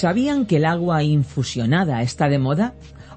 ¿Sabían que el agua infusionada está de moda?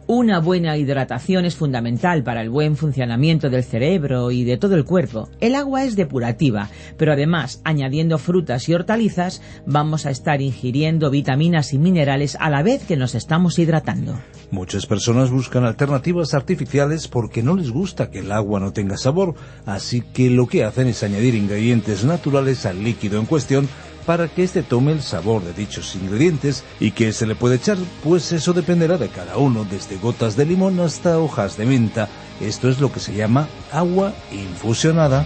Una buena hidratación es fundamental para el buen funcionamiento del cerebro y de todo el cuerpo. El agua es depurativa, pero además, añadiendo frutas y hortalizas, vamos a estar ingiriendo vitaminas y minerales a la vez que nos estamos hidratando. Muchas personas buscan alternativas artificiales porque no les gusta que el agua no tenga sabor, así que lo que hacen es añadir ingredientes naturales al líquido en cuestión para que éste tome el sabor de dichos ingredientes y que se le puede echar, pues eso dependerá de cada uno, desde gotas de limón hasta hojas de menta. Esto es lo que se llama agua infusionada.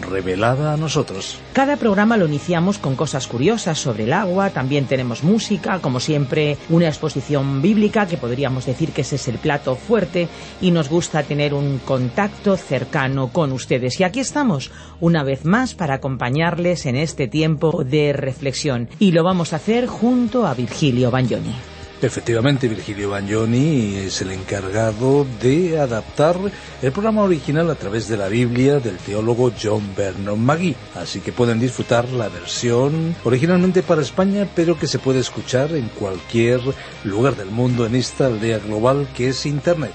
revelada a nosotros. Cada programa lo iniciamos con cosas curiosas sobre el agua, también tenemos música, como siempre una exposición bíblica, que podríamos decir que ese es el plato fuerte, y nos gusta tener un contacto cercano con ustedes. Y aquí estamos, una vez más, para acompañarles en este tiempo de reflexión, y lo vamos a hacer junto a Virgilio Bagnoni. Efectivamente, Virgilio Bagnoni es el encargado de adaptar el programa original a través de la Biblia del teólogo John Vernon Magee. Así que pueden disfrutar la versión originalmente para España, pero que se puede escuchar en cualquier lugar del mundo en esta aldea global que es Internet.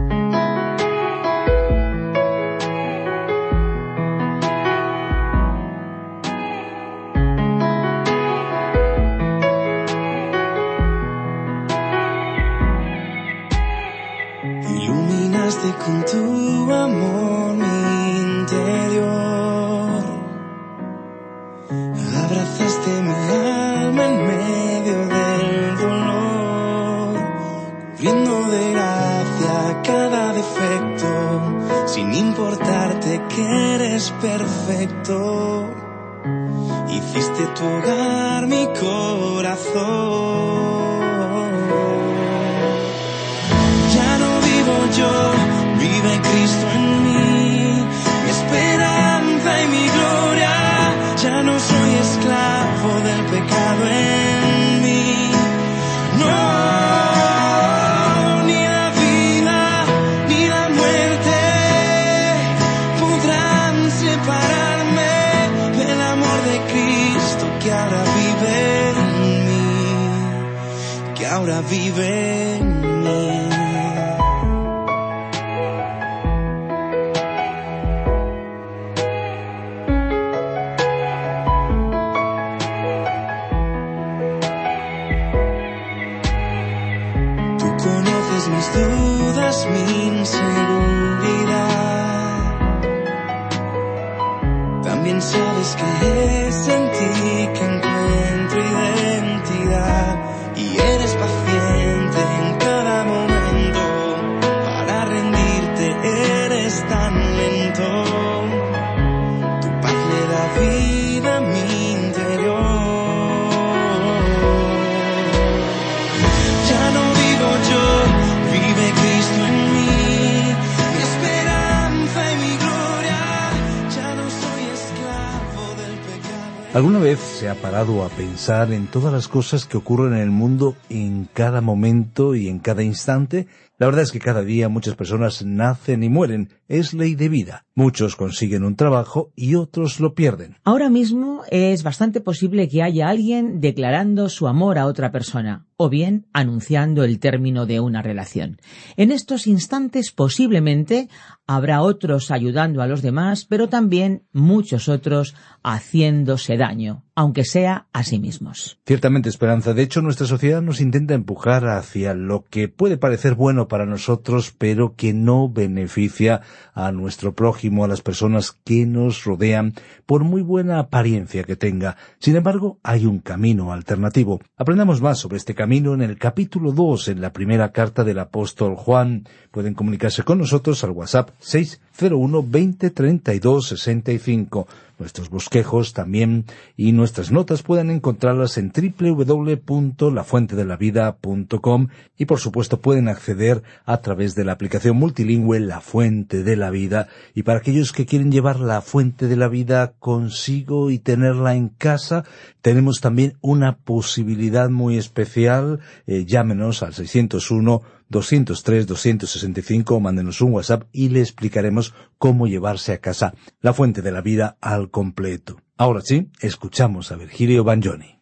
¿Alguna vez se ha parado a pensar en todas las cosas que ocurren en el mundo en cada momento y en cada instante? La verdad es que cada día muchas personas nacen y mueren. es ley de vida. Muchos consiguen un trabajo y otros lo pierden. Ahora mismo es bastante posible que haya alguien declarando su amor a otra persona o bien anunciando el término de una relación. En estos instantes posiblemente habrá otros ayudando a los demás, pero también muchos otros haciéndose daño, aunque sea a sí mismos. Ciertamente, Esperanza. De hecho, nuestra sociedad nos intenta empujar hacia lo que puede parecer bueno para nosotros, pero que no beneficia a nuestro prójimo, a las personas que nos rodean, por muy buena apariencia que tenga. Sin embargo, hay un camino alternativo. Aprendamos más sobre este camino en el capítulo 2, en la primera carta del apóstol Juan. Pueden comunicarse con nosotros al WhatsApp 601 20 32 65. Nuestros bosquejos también y nuestras notas pueden encontrarlas en www.lafuentedelavida.com y por supuesto pueden acceder a través de la aplicación multilingüe La Fuente de la Vida y para aquellos que quieren llevar la Fuente de la Vida consigo y tenerla en casa, tenemos también una posibilidad muy especial. Eh, llámenos al 601 203 265 o mándenos un WhatsApp y le explicaremos cómo llevarse a casa la fuente de la vida al completo. Ahora sí, escuchamos a Virgilio Bagnoni.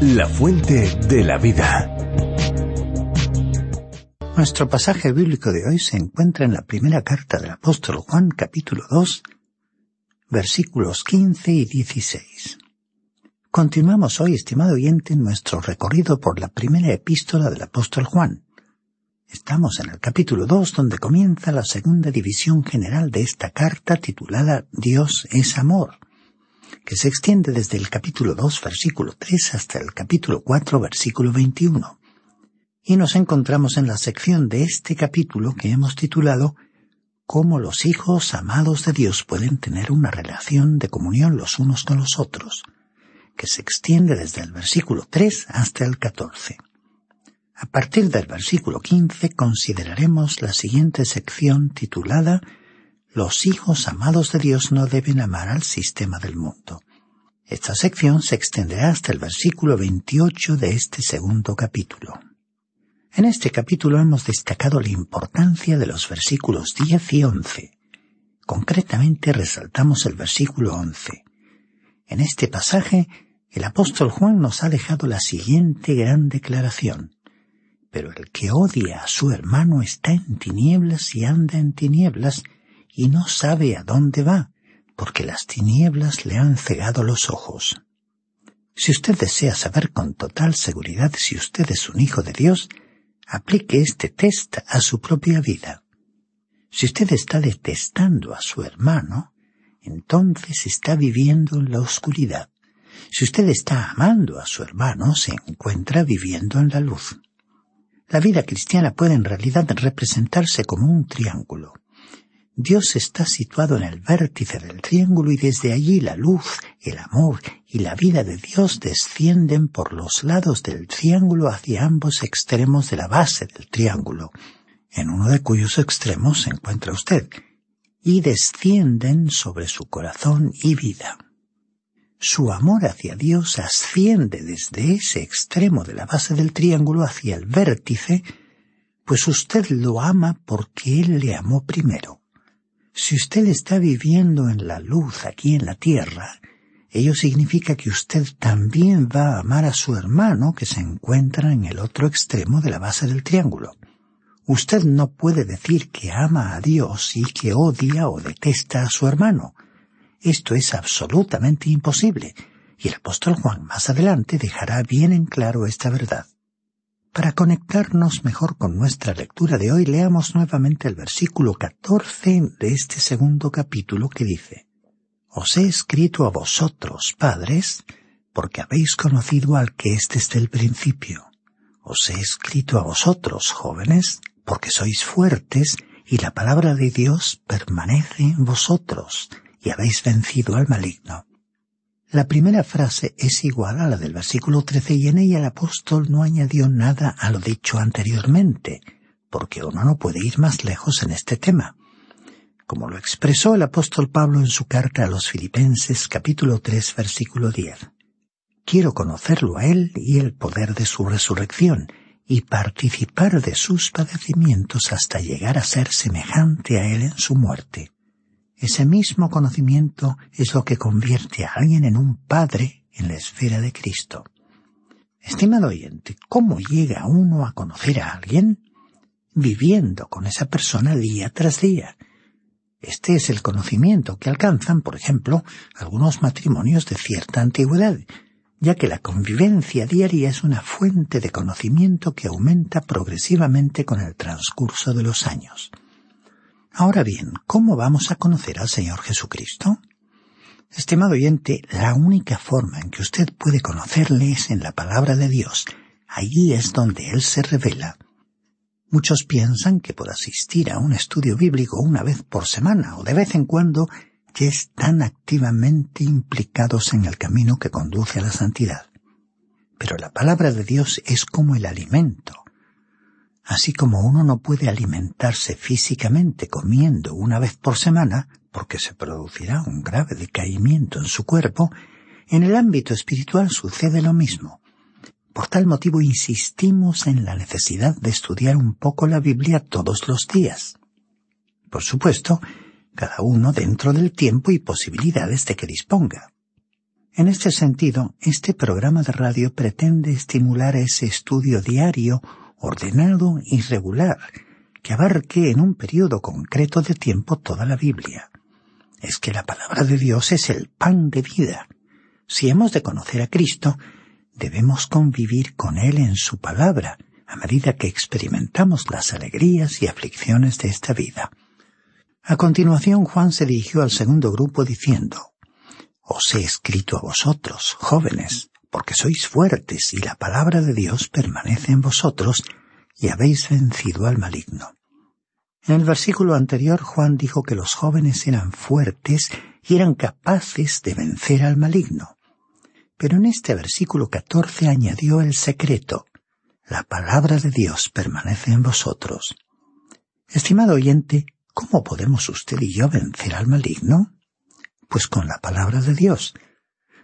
La fuente de la vida. Nuestro pasaje bíblico de hoy se encuentra en la primera carta del apóstol Juan capítulo 2 versículos 15 y 16. Continuamos hoy, estimado oyente, nuestro recorrido por la primera epístola del apóstol Juan. Estamos en el capítulo 2 donde comienza la segunda división general de esta carta titulada Dios es amor, que se extiende desde el capítulo 2 versículo 3 hasta el capítulo 4 versículo 21. Y nos encontramos en la sección de este capítulo que hemos titulado Cómo los hijos amados de Dios pueden tener una relación de comunión los unos con los otros que se extiende desde el versículo 3 hasta el 14. A partir del versículo 15 consideraremos la siguiente sección titulada Los hijos amados de Dios no deben amar al sistema del mundo. Esta sección se extenderá hasta el versículo 28 de este segundo capítulo. En este capítulo hemos destacado la importancia de los versículos 10 y 11. Concretamente resaltamos el versículo 11. En este pasaje el apóstol Juan nos ha dejado la siguiente gran declaración. Pero el que odia a su hermano está en tinieblas y anda en tinieblas y no sabe a dónde va, porque las tinieblas le han cegado los ojos. Si usted desea saber con total seguridad si usted es un hijo de Dios, aplique este test a su propia vida. Si usted está detestando a su hermano, entonces está viviendo en la oscuridad. Si usted está amando a su hermano, se encuentra viviendo en la luz. La vida cristiana puede en realidad representarse como un triángulo. Dios está situado en el vértice del triángulo y desde allí la luz, el amor y la vida de Dios descienden por los lados del triángulo hacia ambos extremos de la base del triángulo, en uno de cuyos extremos se encuentra usted, y descienden sobre su corazón y vida su amor hacia Dios asciende desde ese extremo de la base del triángulo hacia el vértice, pues usted lo ama porque Él le amó primero. Si usted está viviendo en la luz aquí en la tierra, ello significa que usted también va a amar a su hermano que se encuentra en el otro extremo de la base del triángulo. Usted no puede decir que ama a Dios y que odia o detesta a su hermano. Esto es absolutamente imposible, y el apóstol Juan más adelante dejará bien en claro esta verdad. Para conectarnos mejor con nuestra lectura de hoy, leamos nuevamente el versículo 14 de este segundo capítulo que dice, Os he escrito a vosotros, padres, porque habéis conocido al que es desde el principio. Os he escrito a vosotros, jóvenes, porque sois fuertes y la palabra de Dios permanece en vosotros y habéis vencido al maligno. La primera frase es igual a la del versículo 13 y en ella el apóstol no añadió nada a lo dicho anteriormente, porque uno no puede ir más lejos en este tema. Como lo expresó el apóstol Pablo en su carta a los Filipenses capítulo 3 versículo 10. Quiero conocerlo a Él y el poder de su resurrección, y participar de sus padecimientos hasta llegar a ser semejante a Él en su muerte. Ese mismo conocimiento es lo que convierte a alguien en un Padre en la esfera de Cristo. Estimado oyente, ¿cómo llega uno a conocer a alguien? Viviendo con esa persona día tras día. Este es el conocimiento que alcanzan, por ejemplo, algunos matrimonios de cierta antigüedad, ya que la convivencia diaria es una fuente de conocimiento que aumenta progresivamente con el transcurso de los años. Ahora bien, ¿cómo vamos a conocer al Señor Jesucristo? Estimado oyente, la única forma en que usted puede conocerle es en la palabra de Dios. Allí es donde Él se revela. Muchos piensan que por asistir a un estudio bíblico una vez por semana o de vez en cuando ya están activamente implicados en el camino que conduce a la santidad. Pero la palabra de Dios es como el alimento. Así como uno no puede alimentarse físicamente comiendo una vez por semana, porque se producirá un grave decaimiento en su cuerpo, en el ámbito espiritual sucede lo mismo. Por tal motivo insistimos en la necesidad de estudiar un poco la Biblia todos los días. Por supuesto, cada uno dentro del tiempo y posibilidades de que disponga. En este sentido, este programa de radio pretende estimular ese estudio diario, ordenado y regular, que abarque en un periodo concreto de tiempo toda la Biblia. Es que la palabra de Dios es el pan de vida. Si hemos de conocer a Cristo, debemos convivir con Él en su palabra, a medida que experimentamos las alegrías y aflicciones de esta vida. A continuación Juan se dirigió al segundo grupo diciendo, Os he escrito a vosotros, jóvenes, porque sois fuertes y la palabra de Dios permanece en vosotros y habéis vencido al maligno. En el versículo anterior Juan dijo que los jóvenes eran fuertes y eran capaces de vencer al maligno. Pero en este versículo 14 añadió el secreto. La palabra de Dios permanece en vosotros. Estimado oyente, ¿Cómo podemos usted y yo vencer al maligno? Pues con la palabra de Dios.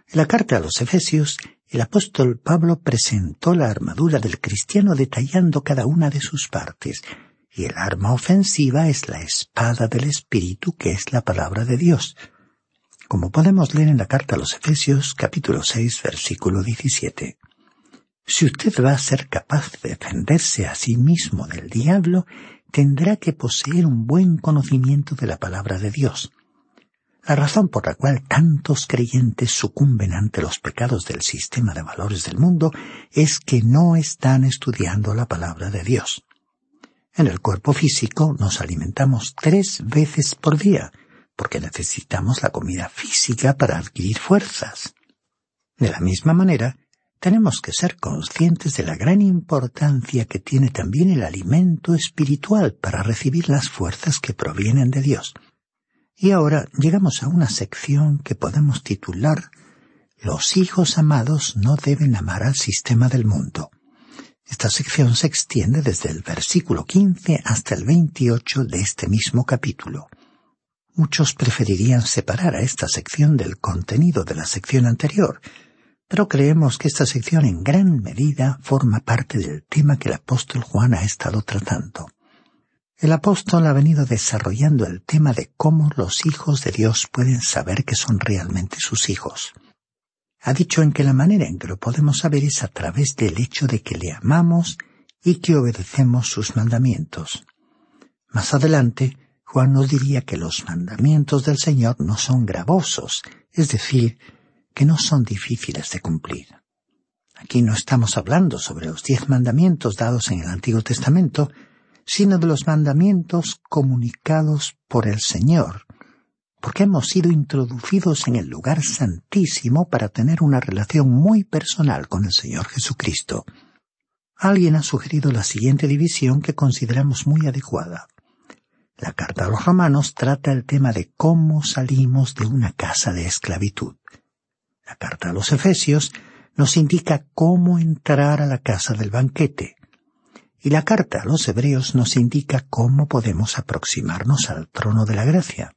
En la carta a los Efesios, el apóstol Pablo presentó la armadura del cristiano detallando cada una de sus partes, y el arma ofensiva es la espada del Espíritu, que es la palabra de Dios. Como podemos leer en la carta a los Efesios, capítulo 6, versículo 17. Si usted va a ser capaz de defenderse a sí mismo del diablo, tendrá que poseer un buen conocimiento de la palabra de Dios. La razón por la cual tantos creyentes sucumben ante los pecados del sistema de valores del mundo es que no están estudiando la palabra de Dios. En el cuerpo físico nos alimentamos tres veces por día, porque necesitamos la comida física para adquirir fuerzas. De la misma manera, tenemos que ser conscientes de la gran importancia que tiene también el alimento espiritual para recibir las fuerzas que provienen de Dios. Y ahora llegamos a una sección que podemos titular Los hijos amados no deben amar al sistema del mundo. Esta sección se extiende desde el versículo 15 hasta el 28 de este mismo capítulo. Muchos preferirían separar a esta sección del contenido de la sección anterior, pero creemos que esta sección en gran medida forma parte del tema que el apóstol Juan ha estado tratando. El apóstol ha venido desarrollando el tema de cómo los hijos de Dios pueden saber que son realmente sus hijos. Ha dicho en que la manera en que lo podemos saber es a través del hecho de que le amamos y que obedecemos sus mandamientos. Más adelante, Juan nos diría que los mandamientos del Señor no son gravosos, es decir, que no son difíciles de cumplir. Aquí no estamos hablando sobre los diez mandamientos dados en el Antiguo Testamento, sino de los mandamientos comunicados por el Señor, porque hemos sido introducidos en el lugar santísimo para tener una relación muy personal con el Señor Jesucristo. Alguien ha sugerido la siguiente división que consideramos muy adecuada. La carta a los romanos trata el tema de cómo salimos de una casa de esclavitud. La carta a los Efesios nos indica cómo entrar a la casa del banquete. Y la carta a los Hebreos nos indica cómo podemos aproximarnos al trono de la gracia.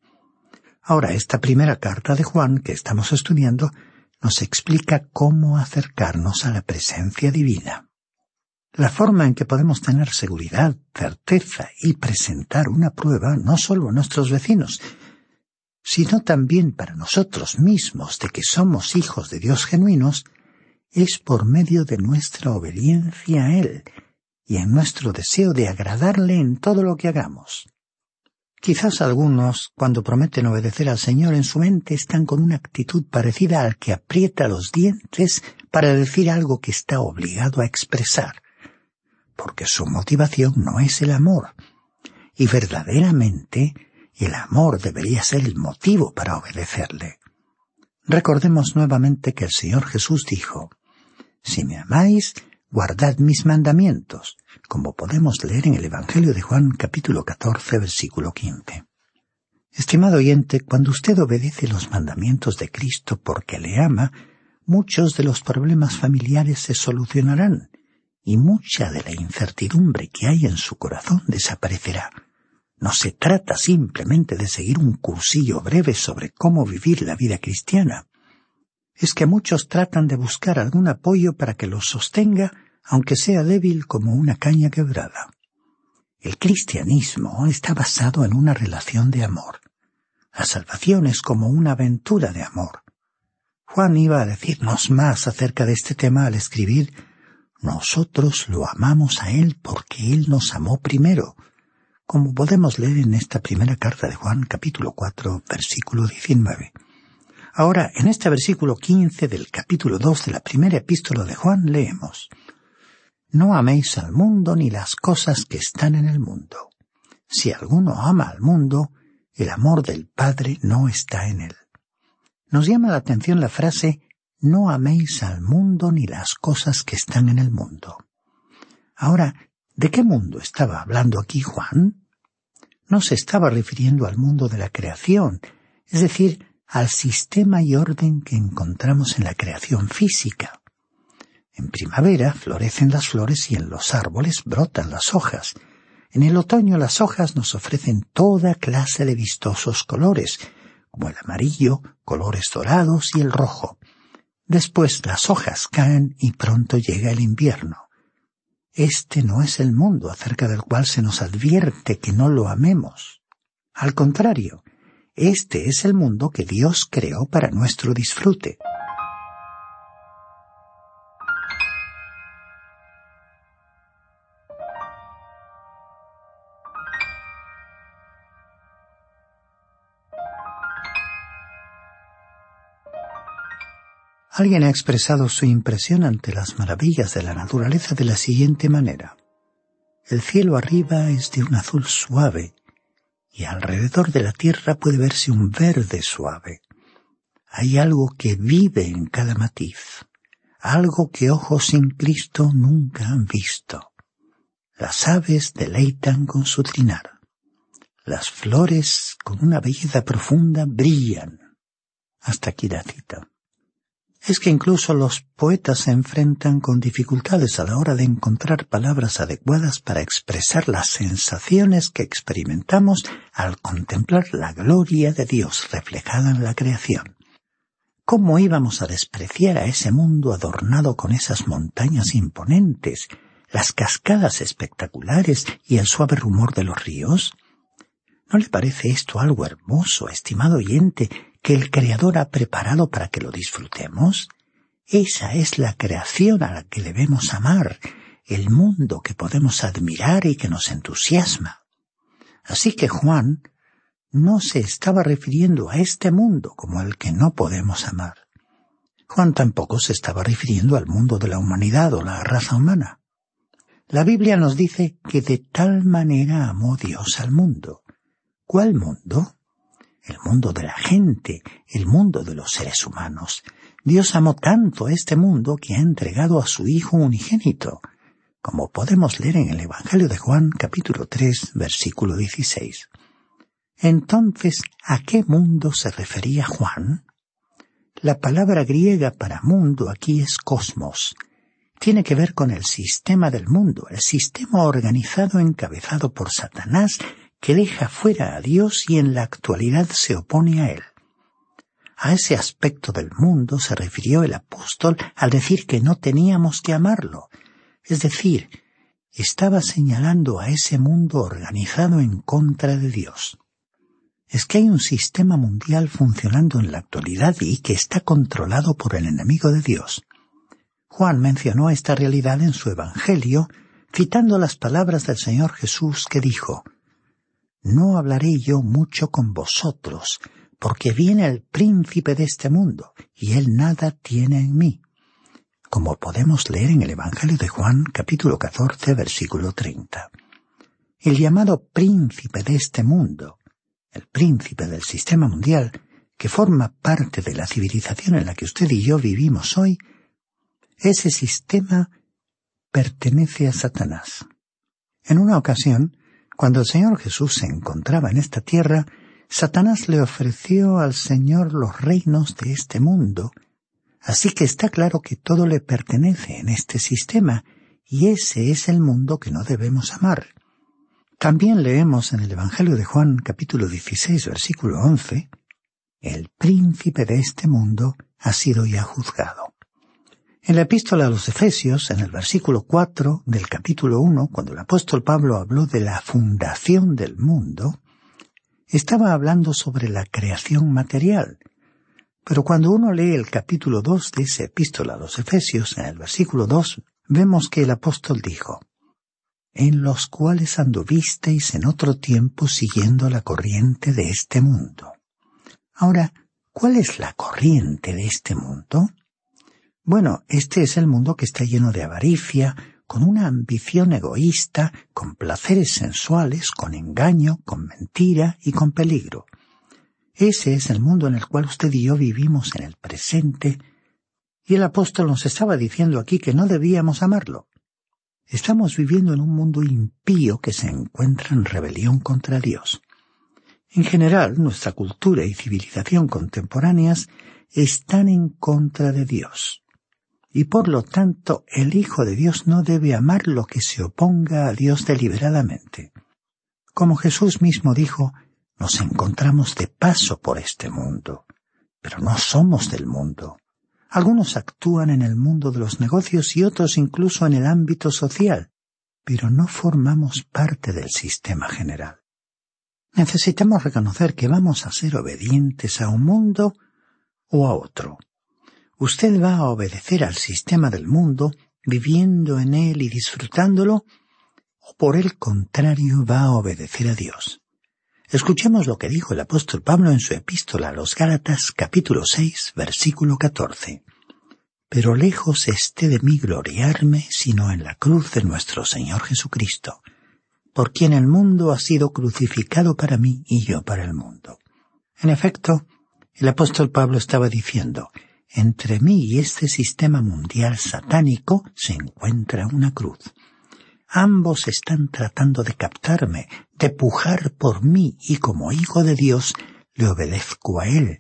Ahora, esta primera carta de Juan que estamos estudiando nos explica cómo acercarnos a la presencia divina. La forma en que podemos tener seguridad, certeza y presentar una prueba no solo a nuestros vecinos, sino también para nosotros mismos de que somos hijos de Dios genuinos, es por medio de nuestra obediencia a Él y en nuestro deseo de agradarle en todo lo que hagamos. Quizás algunos, cuando prometen obedecer al Señor en su mente, están con una actitud parecida al que aprieta los dientes para decir algo que está obligado a expresar porque su motivación no es el amor. Y verdaderamente el amor debería ser el motivo para obedecerle. Recordemos nuevamente que el Señor Jesús dijo, Si me amáis, guardad mis mandamientos, como podemos leer en el Evangelio de Juan capítulo 14 versículo 15. Estimado oyente, cuando usted obedece los mandamientos de Cristo porque le ama, muchos de los problemas familiares se solucionarán y mucha de la incertidumbre que hay en su corazón desaparecerá. No se trata simplemente de seguir un cursillo breve sobre cómo vivir la vida cristiana. Es que muchos tratan de buscar algún apoyo para que los sostenga, aunque sea débil como una caña quebrada. El cristianismo está basado en una relación de amor. La salvación es como una aventura de amor. Juan iba a decirnos más acerca de este tema al escribir nosotros lo amamos a Él porque Él nos amó primero, como podemos leer en esta primera carta de Juan capítulo 4 versículo 19. Ahora, en este versículo 15 del capítulo 2 de la primera epístola de Juan leemos, No améis al mundo ni las cosas que están en el mundo. Si alguno ama al mundo, el amor del Padre no está en él. Nos llama la atención la frase no améis al mundo ni las cosas que están en el mundo. Ahora, ¿de qué mundo estaba hablando aquí Juan? No se estaba refiriendo al mundo de la creación, es decir, al sistema y orden que encontramos en la creación física. En primavera florecen las flores y en los árboles brotan las hojas. En el otoño las hojas nos ofrecen toda clase de vistosos colores, como el amarillo, colores dorados y el rojo. Después las hojas caen y pronto llega el invierno. Este no es el mundo acerca del cual se nos advierte que no lo amemos. Al contrario, este es el mundo que Dios creó para nuestro disfrute. Alguien ha expresado su impresión ante las maravillas de la naturaleza de la siguiente manera. El cielo arriba es de un azul suave y alrededor de la tierra puede verse un verde suave. Hay algo que vive en cada matiz, algo que ojos sin Cristo nunca han visto. Las aves deleitan con su trinar. Las flores, con una belleza profunda, brillan. Hasta aquí la cita es que incluso los poetas se enfrentan con dificultades a la hora de encontrar palabras adecuadas para expresar las sensaciones que experimentamos al contemplar la gloria de Dios reflejada en la creación. ¿Cómo íbamos a despreciar a ese mundo adornado con esas montañas imponentes, las cascadas espectaculares y el suave rumor de los ríos? ¿No le parece esto algo hermoso, estimado oyente, que el Creador ha preparado para que lo disfrutemos? Esa es la creación a la que debemos amar, el mundo que podemos admirar y que nos entusiasma. Así que Juan no se estaba refiriendo a este mundo como el que no podemos amar. Juan tampoco se estaba refiriendo al mundo de la humanidad o la raza humana. La Biblia nos dice que de tal manera amó Dios al mundo. ¿Cuál mundo? El mundo de la gente, el mundo de los seres humanos. Dios amó tanto a este mundo que ha entregado a su Hijo unigénito, como podemos leer en el Evangelio de Juan capítulo 3 versículo 16. Entonces, ¿a qué mundo se refería Juan? La palabra griega para mundo aquí es cosmos. Tiene que ver con el sistema del mundo, el sistema organizado encabezado por Satanás que deja fuera a Dios y en la actualidad se opone a Él. A ese aspecto del mundo se refirió el apóstol al decir que no teníamos que amarlo, Es decir, estaba señalando a ese mundo organizado en contra de Dios. Es que hay un sistema mundial funcionando en la actualidad y que está controlado por el enemigo de Dios. Juan mencionó esta realidad en su Evangelio, citando las palabras del Señor Jesús que dijo, No hablaré yo mucho con vosotros, porque viene el príncipe de este mundo, y él nada tiene en mí como podemos leer en el Evangelio de Juan capítulo 14 versículo 30. El llamado príncipe de este mundo, el príncipe del sistema mundial, que forma parte de la civilización en la que usted y yo vivimos hoy, ese sistema pertenece a Satanás. En una ocasión, cuando el Señor Jesús se encontraba en esta tierra, Satanás le ofreció al Señor los reinos de este mundo Así que está claro que todo le pertenece en este sistema, y ese es el mundo que no debemos amar. También leemos en el Evangelio de Juan capítulo 16 versículo 11, El príncipe de este mundo ha sido ya juzgado. En la epístola a los Efesios, en el versículo 4 del capítulo 1, cuando el apóstol Pablo habló de la fundación del mundo, estaba hablando sobre la creación material, pero cuando uno lee el capítulo 2 de esa epístola a los Efesios, en el versículo 2, vemos que el apóstol dijo, en los cuales anduvisteis en otro tiempo siguiendo la corriente de este mundo. Ahora, ¿cuál es la corriente de este mundo? Bueno, este es el mundo que está lleno de avaricia, con una ambición egoísta, con placeres sensuales, con engaño, con mentira y con peligro. Ese es el mundo en el cual usted y yo vivimos en el presente, y el apóstol nos estaba diciendo aquí que no debíamos amarlo. Estamos viviendo en un mundo impío que se encuentra en rebelión contra Dios. En general, nuestra cultura y civilización contemporáneas están en contra de Dios. Y por lo tanto, el Hijo de Dios no debe amar lo que se oponga a Dios deliberadamente. Como Jesús mismo dijo, nos encontramos de paso por este mundo, pero no somos del mundo. Algunos actúan en el mundo de los negocios y otros incluso en el ámbito social, pero no formamos parte del sistema general. Necesitamos reconocer que vamos a ser obedientes a un mundo o a otro. Usted va a obedecer al sistema del mundo, viviendo en él y disfrutándolo, o por el contrario va a obedecer a Dios. Escuchemos lo que dijo el apóstol Pablo en su epístola a los Gálatas capítulo 6 versículo 14. Pero lejos esté de mí gloriarme sino en la cruz de nuestro Señor Jesucristo, por quien el mundo ha sido crucificado para mí y yo para el mundo. En efecto, el apóstol Pablo estaba diciendo, entre mí y este sistema mundial satánico se encuentra una cruz. Ambos están tratando de captarme, de pujar por mí y como hijo de Dios le obedezco a Él.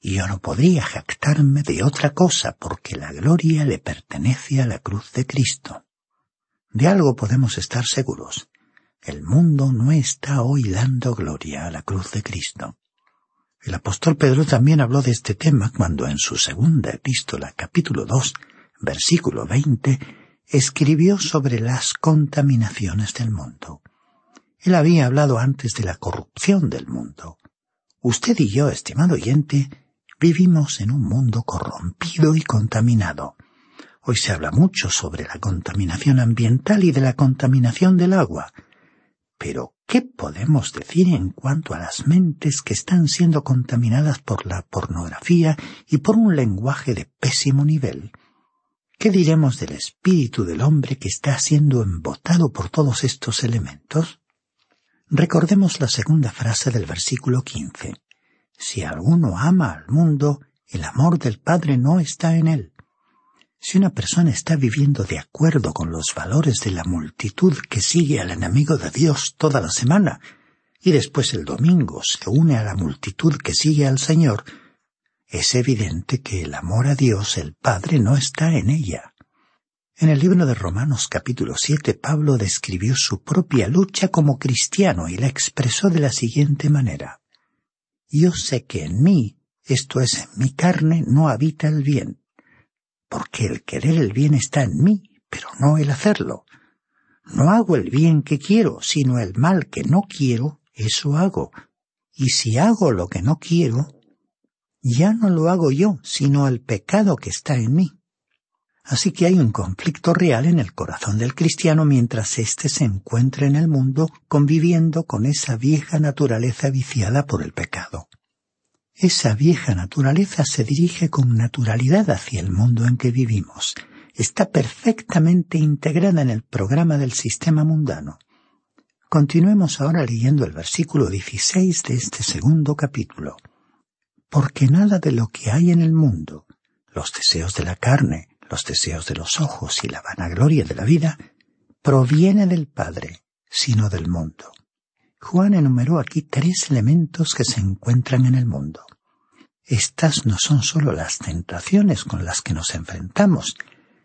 Y yo no podría jactarme de otra cosa porque la gloria le pertenece a la cruz de Cristo. De algo podemos estar seguros. El mundo no está hoy dando gloria a la cruz de Cristo. El apóstol Pedro también habló de este tema cuando en su segunda epístola capítulo 2 versículo 20 escribió sobre las contaminaciones del mundo. Él había hablado antes de la corrupción del mundo. Usted y yo, estimado oyente, vivimos en un mundo corrompido y contaminado. Hoy se habla mucho sobre la contaminación ambiental y de la contaminación del agua. Pero, ¿qué podemos decir en cuanto a las mentes que están siendo contaminadas por la pornografía y por un lenguaje de pésimo nivel? ¿Qué diremos del espíritu del hombre que está siendo embotado por todos estos elementos? Recordemos la segunda frase del versículo 15. Si alguno ama al mundo, el amor del Padre no está en él. Si una persona está viviendo de acuerdo con los valores de la multitud que sigue al enemigo de Dios toda la semana, y después el domingo se une a la multitud que sigue al Señor, es evidente que el amor a Dios el Padre no está en ella. En el libro de Romanos capítulo 7 Pablo describió su propia lucha como cristiano y la expresó de la siguiente manera. Yo sé que en mí, esto es en mi carne, no habita el bien, porque el querer el bien está en mí, pero no el hacerlo. No hago el bien que quiero, sino el mal que no quiero, eso hago. Y si hago lo que no quiero, ya no lo hago yo, sino el pecado que está en mí. Así que hay un conflicto real en el corazón del cristiano mientras éste se encuentra en el mundo conviviendo con esa vieja naturaleza viciada por el pecado. Esa vieja naturaleza se dirige con naturalidad hacia el mundo en que vivimos. Está perfectamente integrada en el programa del sistema mundano. Continuemos ahora leyendo el versículo 16 de este segundo capítulo. Porque nada de lo que hay en el mundo, los deseos de la carne, los deseos de los ojos y la vanagloria de la vida, proviene del Padre, sino del mundo. Juan enumeró aquí tres elementos que se encuentran en el mundo. Estas no son sólo las tentaciones con las que nos enfrentamos,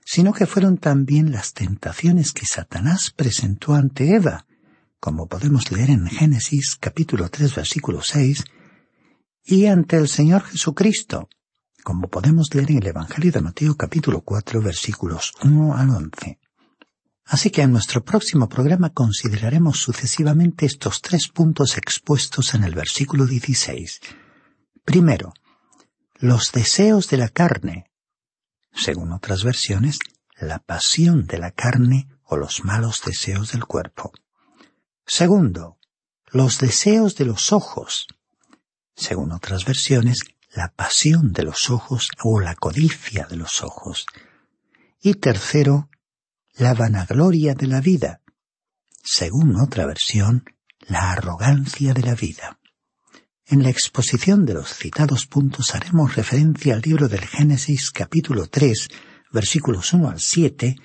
sino que fueron también las tentaciones que Satanás presentó ante Eva, como podemos leer en Génesis capítulo 3 versículo 6, y ante el Señor Jesucristo, como podemos leer en el Evangelio de Mateo capítulo 4 versículos 1 al 11. Así que en nuestro próximo programa consideraremos sucesivamente estos tres puntos expuestos en el versículo 16. Primero, los deseos de la carne. Según otras versiones, la pasión de la carne o los malos deseos del cuerpo. Segundo, los deseos de los ojos. Según otras versiones, la pasión de los ojos o la codicia de los ojos. Y tercero, la vanagloria de la vida. Según otra versión, la arrogancia de la vida. En la exposición de los citados puntos haremos referencia al libro del Génesis capítulo 3, versículos 1 al 7,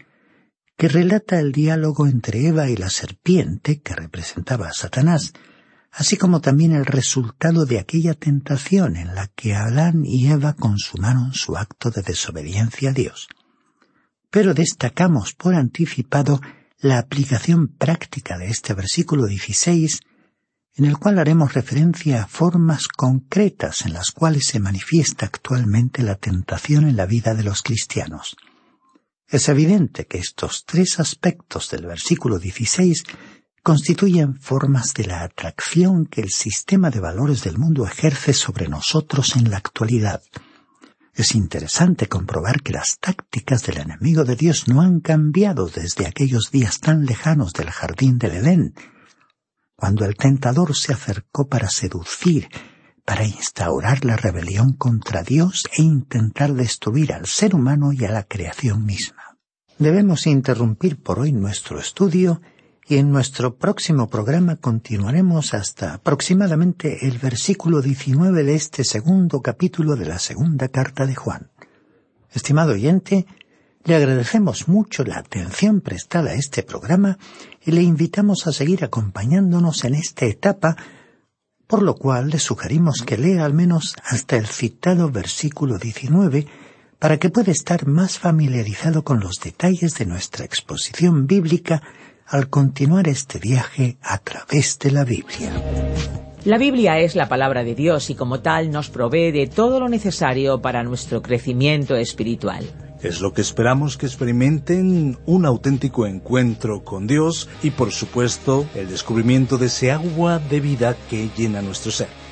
que relata el diálogo entre Eva y la serpiente que representaba a Satanás, así como también el resultado de aquella tentación en la que Adán y Eva consumaron su acto de desobediencia a Dios. Pero destacamos por anticipado la aplicación práctica de este versículo 16, en el cual haremos referencia a formas concretas en las cuales se manifiesta actualmente la tentación en la vida de los cristianos. Es evidente que estos tres aspectos del versículo 16 constituyen formas de la atracción que el sistema de valores del mundo ejerce sobre nosotros en la actualidad. Es interesante comprobar que las tácticas del enemigo de Dios no han cambiado desde aquellos días tan lejanos del jardín del Edén, cuando el tentador se acercó para seducir, para instaurar la rebelión contra Dios e intentar destruir al ser humano y a la creación misma. Debemos interrumpir por hoy nuestro estudio y en nuestro próximo programa continuaremos hasta aproximadamente el versículo 19 de este segundo capítulo de la segunda carta de Juan. Estimado oyente, le agradecemos mucho la atención prestada a este programa y le invitamos a seguir acompañándonos en esta etapa, por lo cual le sugerimos que lea al menos hasta el citado versículo 19 para que pueda estar más familiarizado con los detalles de nuestra exposición bíblica al continuar este viaje a través de la Biblia. La Biblia es la palabra de Dios y como tal nos provee de todo lo necesario para nuestro crecimiento espiritual. Es lo que esperamos que experimenten un auténtico encuentro con Dios y por supuesto el descubrimiento de ese agua de vida que llena nuestro ser.